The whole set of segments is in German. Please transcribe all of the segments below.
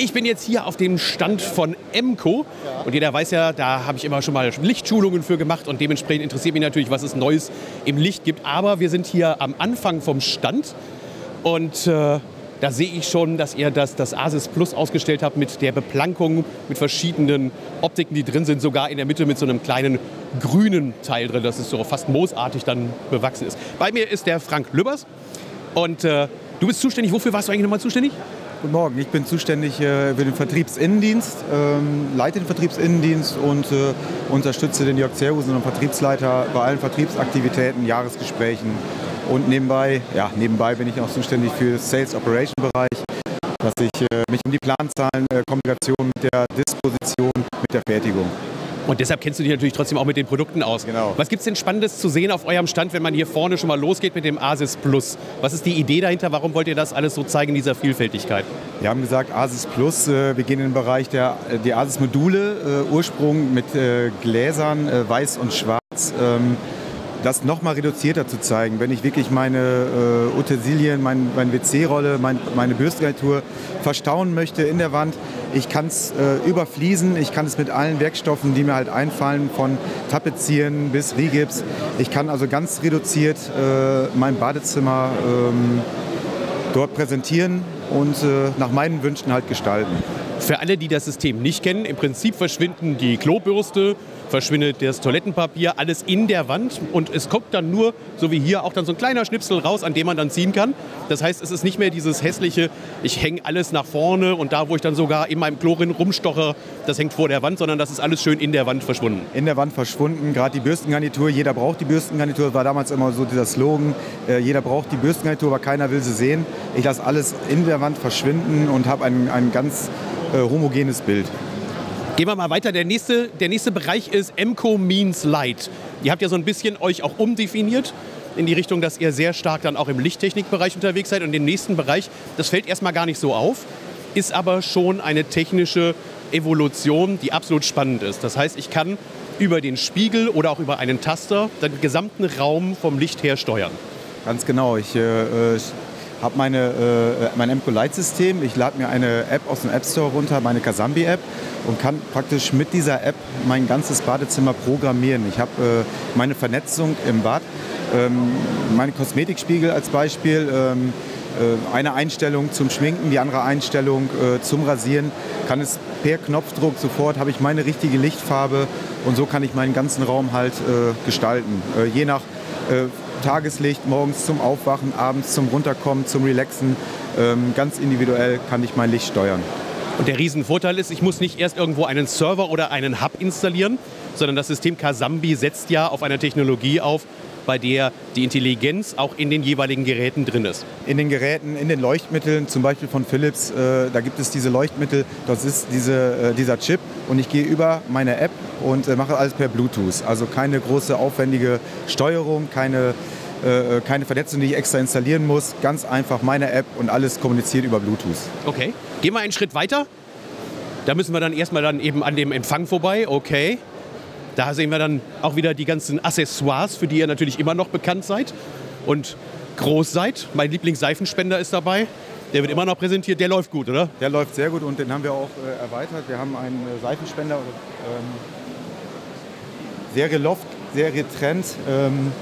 Ich bin jetzt hier auf dem Stand von Emco und jeder weiß ja, da habe ich immer schon mal Lichtschulungen für gemacht und dementsprechend interessiert mich natürlich, was es Neues im Licht gibt. Aber wir sind hier am Anfang vom Stand und äh, da sehe ich schon, dass ihr das, das Asis Plus ausgestellt habt mit der Beplankung, mit verschiedenen Optiken, die drin sind, sogar in der Mitte mit so einem kleinen grünen Teil drin, das ist so fast moosartig dann bewachsen ist. Bei mir ist der Frank Lübbers und äh, du bist zuständig. Wofür warst du eigentlich nochmal zuständig? Guten Morgen, ich bin zuständig äh, für den Vertriebsinnendienst, ähm, leite den Vertriebsinnendienst und äh, unterstütze den Jörg Zerhusen, unseren Vertriebsleiter, bei allen Vertriebsaktivitäten, Jahresgesprächen. Und nebenbei, ja, nebenbei bin ich auch zuständig für den Sales Operation Bereich, dass ich äh, mich um die Planzahlen, Kommunikation mit der Disposition, mit der Fertigung. Und deshalb kennst du dich natürlich trotzdem auch mit den Produkten aus. Genau. Was gibt es denn Spannendes zu sehen auf eurem Stand, wenn man hier vorne schon mal losgeht mit dem Asis Plus? Was ist die Idee dahinter? Warum wollt ihr das alles so zeigen in dieser Vielfältigkeit? Wir haben gesagt, Asis Plus, äh, wir gehen in den Bereich der die Asis-Module, äh, Ursprung mit äh, Gläsern, äh, weiß und schwarz. Das nochmal reduzierter zu zeigen, wenn ich wirklich meine äh, Utensilien, mein, meine WC-Rolle, mein, meine Bürstengarnitur verstauen möchte in der Wand. Ich kann es äh, überfließen, ich kann es mit allen Werkstoffen, die mir halt einfallen, von Tapezieren bis Rigips. Ich kann also ganz reduziert äh, mein Badezimmer ähm, dort präsentieren und äh, nach meinen Wünschen halt gestalten. Für alle, die das System nicht kennen, im Prinzip verschwinden die Klobürste, verschwindet das Toilettenpapier, alles in der Wand und es kommt dann nur, so wie hier, auch dann so ein kleiner Schnipsel raus, an dem man dann ziehen kann. Das heißt, es ist nicht mehr dieses hässliche, ich hänge alles nach vorne und da, wo ich dann sogar in meinem Chlorin rumstoche, das hängt vor der Wand, sondern das ist alles schön in der Wand verschwunden. In der Wand verschwunden, gerade die Bürstengarnitur, jeder braucht die Bürstengarnitur, war damals immer so dieser Slogan, äh, jeder braucht die Bürstengarnitur, aber keiner will sie sehen. Ich lasse alles in der Wand verschwinden und habe ein, ein ganz äh, homogenes Bild. Gehen wir mal weiter. Der nächste, der nächste Bereich ist Emco Means Light. Ihr habt ja so ein bisschen euch auch umdefiniert in die Richtung, dass ihr sehr stark dann auch im Lichttechnikbereich unterwegs seid. Und den nächsten Bereich, das fällt erstmal gar nicht so auf, ist aber schon eine technische Evolution, die absolut spannend ist. Das heißt, ich kann über den Spiegel oder auch über einen Taster den gesamten Raum vom Licht her steuern. Ganz genau. Ich äh, äh habe meine, äh, mein MCO Light System. Ich lade mir eine App aus dem App Store runter, meine Kasambi App und kann praktisch mit dieser App mein ganzes Badezimmer programmieren. Ich habe äh, meine Vernetzung im Bad, ähm, meine Kosmetikspiegel als Beispiel, ähm, äh, eine Einstellung zum Schminken, die andere Einstellung äh, zum Rasieren, kann es per Knopfdruck sofort, habe ich meine richtige Lichtfarbe und so kann ich meinen ganzen Raum halt äh, gestalten. Äh, je nach Tageslicht, morgens zum Aufwachen, abends zum Runterkommen, zum Relaxen. Ähm, ganz individuell kann ich mein Licht steuern. Und der Riesenvorteil ist, ich muss nicht erst irgendwo einen Server oder einen Hub installieren, sondern das System Kasambi setzt ja auf einer Technologie auf, bei der die Intelligenz auch in den jeweiligen Geräten drin ist. In den Geräten, in den Leuchtmitteln, zum Beispiel von Philips, äh, da gibt es diese Leuchtmittel, das ist diese, äh, dieser Chip und ich gehe über meine App und äh, mache alles per Bluetooth. Also keine große aufwendige Steuerung, keine, äh, keine Vernetzung, die ich extra installieren muss. Ganz einfach meine App und alles kommuniziert über Bluetooth. Okay, gehen wir einen Schritt weiter. Da müssen wir dann erstmal dann eben an dem Empfang vorbei. Okay. Da sehen wir dann auch wieder die ganzen Accessoires, für die ihr natürlich immer noch bekannt seid und groß seid. Mein Lieblingsseifenspender ist dabei. Der wird immer noch präsentiert. Der läuft gut, oder? Der läuft sehr gut und den haben wir auch äh, erweitert. Wir haben einen äh, Seifenspender, ähm, Serie Loft, Serie Trend, ähm,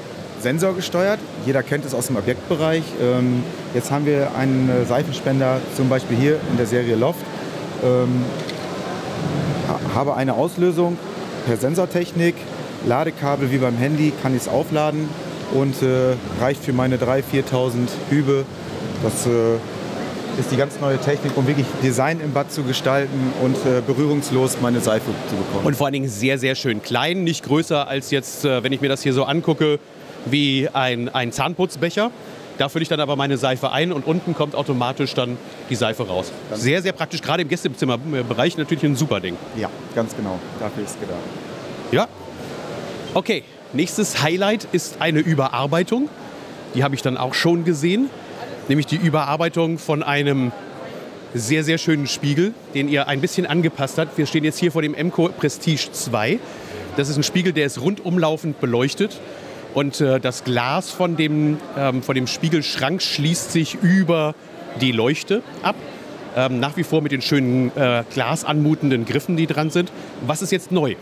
Sensor gesteuert. Jeder kennt es aus dem Objektbereich. Ähm, jetzt haben wir einen äh, Seifenspender, zum Beispiel hier in der Serie Loft. Ähm, habe eine Auslösung, per Sensortechnik, Ladekabel wie beim Handy, kann ich es aufladen und äh, reicht für meine 3.000, 4.000 Hübe. Das äh, ist die ganz neue Technik, um wirklich Design im Bad zu gestalten und äh, berührungslos meine Seife zu bekommen. Und vor allen Dingen sehr, sehr schön klein, nicht größer als jetzt, äh, wenn ich mir das hier so angucke, wie ein, ein Zahnputzbecher. Da fülle ich dann aber meine Seife ein und unten kommt automatisch dann die Seife raus. Sehr, sehr praktisch, gerade im Gästezimmerbereich natürlich ein super Ding. Ja, ganz genau. Dafür ist es gedacht. Ja. Okay, nächstes Highlight ist eine Überarbeitung. Die habe ich dann auch schon gesehen. Nämlich die Überarbeitung von einem sehr, sehr schönen Spiegel, den ihr ein bisschen angepasst habt. Wir stehen jetzt hier vor dem MCO Prestige 2. Das ist ein Spiegel, der ist rundumlaufend beleuchtet und äh, das Glas von dem, ähm, von dem Spiegelschrank schließt sich über die Leuchte ab. ähm, nach wie vor mit den schönen äh, glasanmutenden Griffen, die dran sind. Was ist jetzt neu?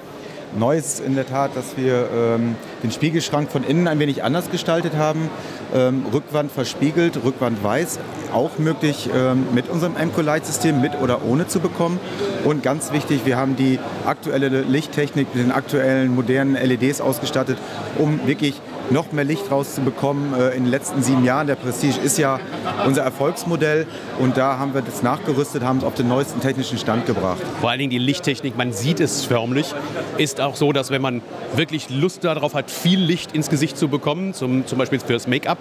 Neu ist in der Tat, dass wir ähm, den Spiegelschrank von innen ein wenig anders gestaltet haben. Ähm, Rückwand verspiegelt, Rückwand weiß, auch möglich ähm, mit unserem MCO-Light-System, mit oder ohne zu bekommen. Und ganz wichtig, wir haben die aktuelle Lichttechnik mit den aktuellen modernen LEDs ausgestattet, um wirklich noch mehr Licht rauszubekommen äh, in den letzten sieben Jahren. Der Prestige ist ja unser Erfolgsmodell und da haben wir das nachgerüstet, haben es auf den neuesten technischen Stand gebracht. Vor allen Dingen die Lichttechnik, man sieht es förmlich, ist auch so, dass wenn man wirklich Lust darauf hat, viel Licht ins Gesicht zu bekommen, zum, zum Beispiel fürs Make-up,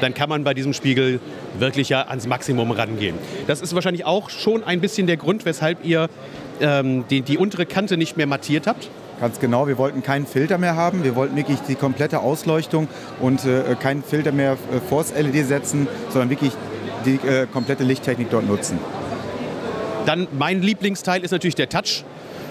dann kann man bei diesem Spiegel wirklich ja ans Maximum rangehen. Das ist wahrscheinlich auch schon ein bisschen der Grund, weshalb ihr ähm, die, die untere Kante nicht mehr mattiert habt. Ganz genau, wir wollten keinen Filter mehr haben. Wir wollten wirklich die komplette Ausleuchtung und äh, keinen Filter mehr äh, vors LED setzen, sondern wirklich die äh, komplette Lichttechnik dort nutzen. Dann mein Lieblingsteil ist natürlich der Touch.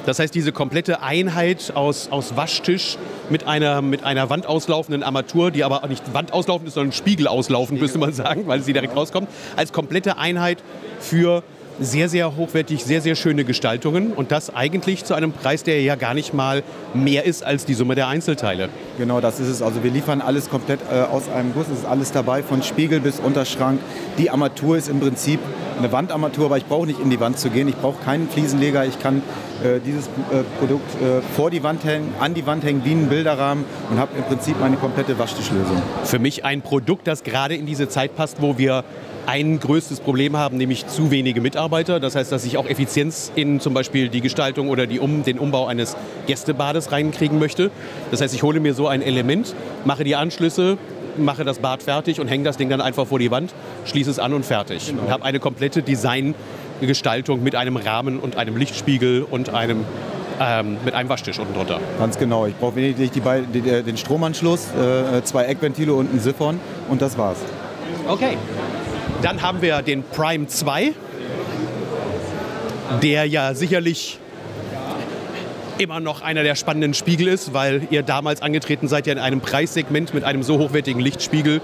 Das heißt, diese komplette Einheit aus, aus Waschtisch mit einer, mit einer wandauslaufenden Armatur, die aber nicht wandauslaufend ist, sondern spiegelauslaufend, müsste man sagen, weil sie direkt rauskommt, als komplette Einheit für sehr, sehr hochwertig, sehr, sehr schöne Gestaltungen und das eigentlich zu einem Preis, der ja gar nicht mal mehr ist als die Summe der Einzelteile. Genau, das ist es. Also wir liefern alles komplett äh, aus einem Guss. Es ist alles dabei, von Spiegel bis Unterschrank. Die Armatur ist im Prinzip eine Wandarmatur, aber ich brauche nicht in die Wand zu gehen. Ich brauche keinen Fliesenleger. Ich kann äh, dieses äh, Produkt äh, vor die Wand hängen, an die Wand hängen, wie einen Bilderrahmen und habe im Prinzip meine komplette Waschtischlösung. Für mich ein Produkt, das gerade in diese Zeit passt, wo wir ein größtes Problem haben, nämlich zu wenige Mitarbeiter. Das heißt, dass ich auch Effizienz in zum Beispiel die Gestaltung oder die um, den Umbau eines Gästebades reinkriegen möchte. Das heißt, ich hole mir so ein Element, mache die Anschlüsse, mache das Bad fertig und hänge das Ding dann einfach vor die Wand, schließe es an und fertig. Genau. Und habe eine komplette Designgestaltung mit einem Rahmen und einem Lichtspiegel und einem ähm, mit einem Waschtisch unten drunter. Ganz genau. Ich brauche lediglich die, den Stromanschluss, äh, zwei Eckventile und ein Siphon und das war's. Okay. Dann haben wir den Prime 2, der ja sicherlich immer noch einer der spannenden Spiegel ist, weil ihr damals angetreten seid ja in einem Preissegment mit einem so hochwertigen Lichtspiegel.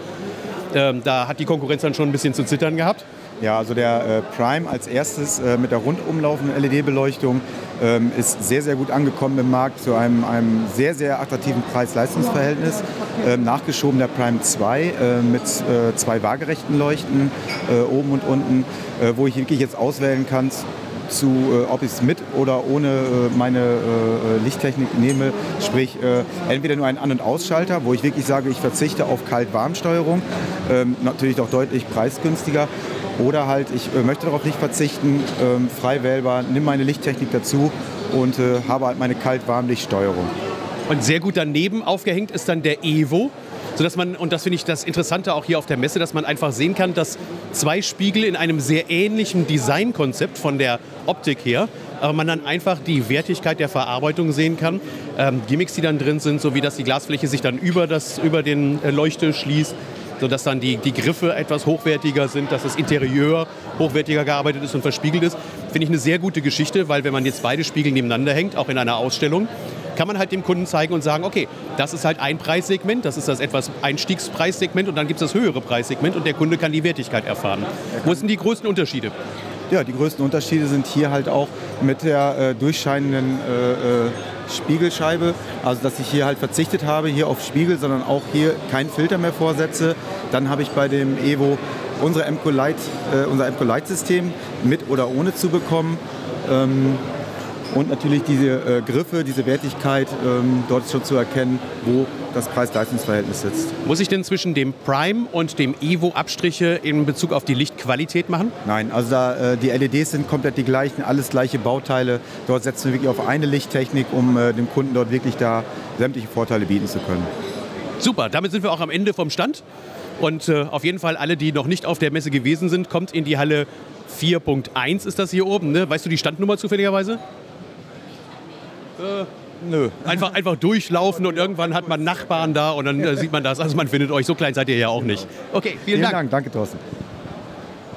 Ähm, da hat die Konkurrenz dann schon ein bisschen zu zittern gehabt. Ja, also der äh, Prime als erstes äh, mit der rundumlaufenden LED-Beleuchtung ähm, ist sehr, sehr gut angekommen im Markt zu einem, einem sehr, sehr attraktiven Preis-Leistungs-Verhältnis. Ähm, nachgeschoben der Prime 2 äh, mit äh, zwei waagerechten Leuchten äh, oben und unten, äh, wo ich wirklich jetzt auswählen kann, zu, äh, ob ich es mit oder ohne äh, meine äh, Lichttechnik nehme. Sprich, entweder nur einen An- und Ausschalter, wo ich wirklich sage, ich verzichte auf Kalt-Warm-Steuerung, ähm, natürlich doch deutlich preisgünstiger. Oder halt, ich äh, möchte darauf nicht verzichten, ähm, frei wählbar, nimm meine Lichttechnik dazu und äh, habe halt meine Kalt-Warm-Lichtsteuerung. Und sehr gut daneben aufgehängt ist dann der Evo, sodass man, und das finde ich das Interessante auch hier auf der Messe, dass man einfach sehen kann, dass zwei Spiegel in einem sehr ähnlichen Designkonzept von der Optik her, aber man dann einfach die Wertigkeit der Verarbeitung sehen kann. Ähm, Gimmicks, die dann drin sind, so wie dass die Glasfläche sich dann über, das, über den äh, Leuchte schließt, sodass dann die, die Griffe etwas hochwertiger sind, dass das Interieur hochwertiger gearbeitet ist und verspiegelt ist. Finde ich eine sehr gute Geschichte, weil wenn man jetzt beide Spiegel nebeneinander hängt, auch in einer Ausstellung, kann man halt dem Kunden zeigen und sagen, okay, das ist halt ein Preissegment, das ist das etwas Einstiegspreissegment und dann gibt es das höhere Preissegment und der Kunde kann die Wertigkeit erfahren. Wo sind die größten Unterschiede? Ja, die größten Unterschiede sind hier halt auch mit der äh, durchscheinenden äh, äh Spiegelscheibe. Also dass ich hier halt verzichtet habe, hier auf Spiegel, sondern auch hier keinen Filter mehr vorsetze. Dann habe ich bei dem Evo unsere MCO Light, äh, unser MCO Light System mit oder ohne zu bekommen. Ähm, und natürlich diese äh, Griffe, diese Wertigkeit, ähm, dort schon zu erkennen, wo das Preis-Leistungs-Verhältnis sitzt. Muss ich denn zwischen dem Prime und dem Evo Abstriche in Bezug auf die Lichtqualität machen? Nein, also da, äh, die LEDs sind komplett die gleichen, alles gleiche Bauteile. Dort setzen wir wirklich auf eine Lichttechnik, um äh, dem Kunden dort wirklich da sämtliche Vorteile bieten zu können. Super, damit sind wir auch am Ende vom Stand. Und äh, auf jeden Fall alle, die noch nicht auf der Messe gewesen sind, kommt in die Halle 4.1 ist das hier oben. Ne? Weißt du die Standnummer zufälligerweise? Äh, nö. Einfach, einfach durchlaufen und irgendwann hat man Nachbarn da und dann äh, sieht man das. Also man findet euch, so klein seid ihr ja auch nicht. Okay, vielen, vielen Dank. Dank. Danke, Thorsten.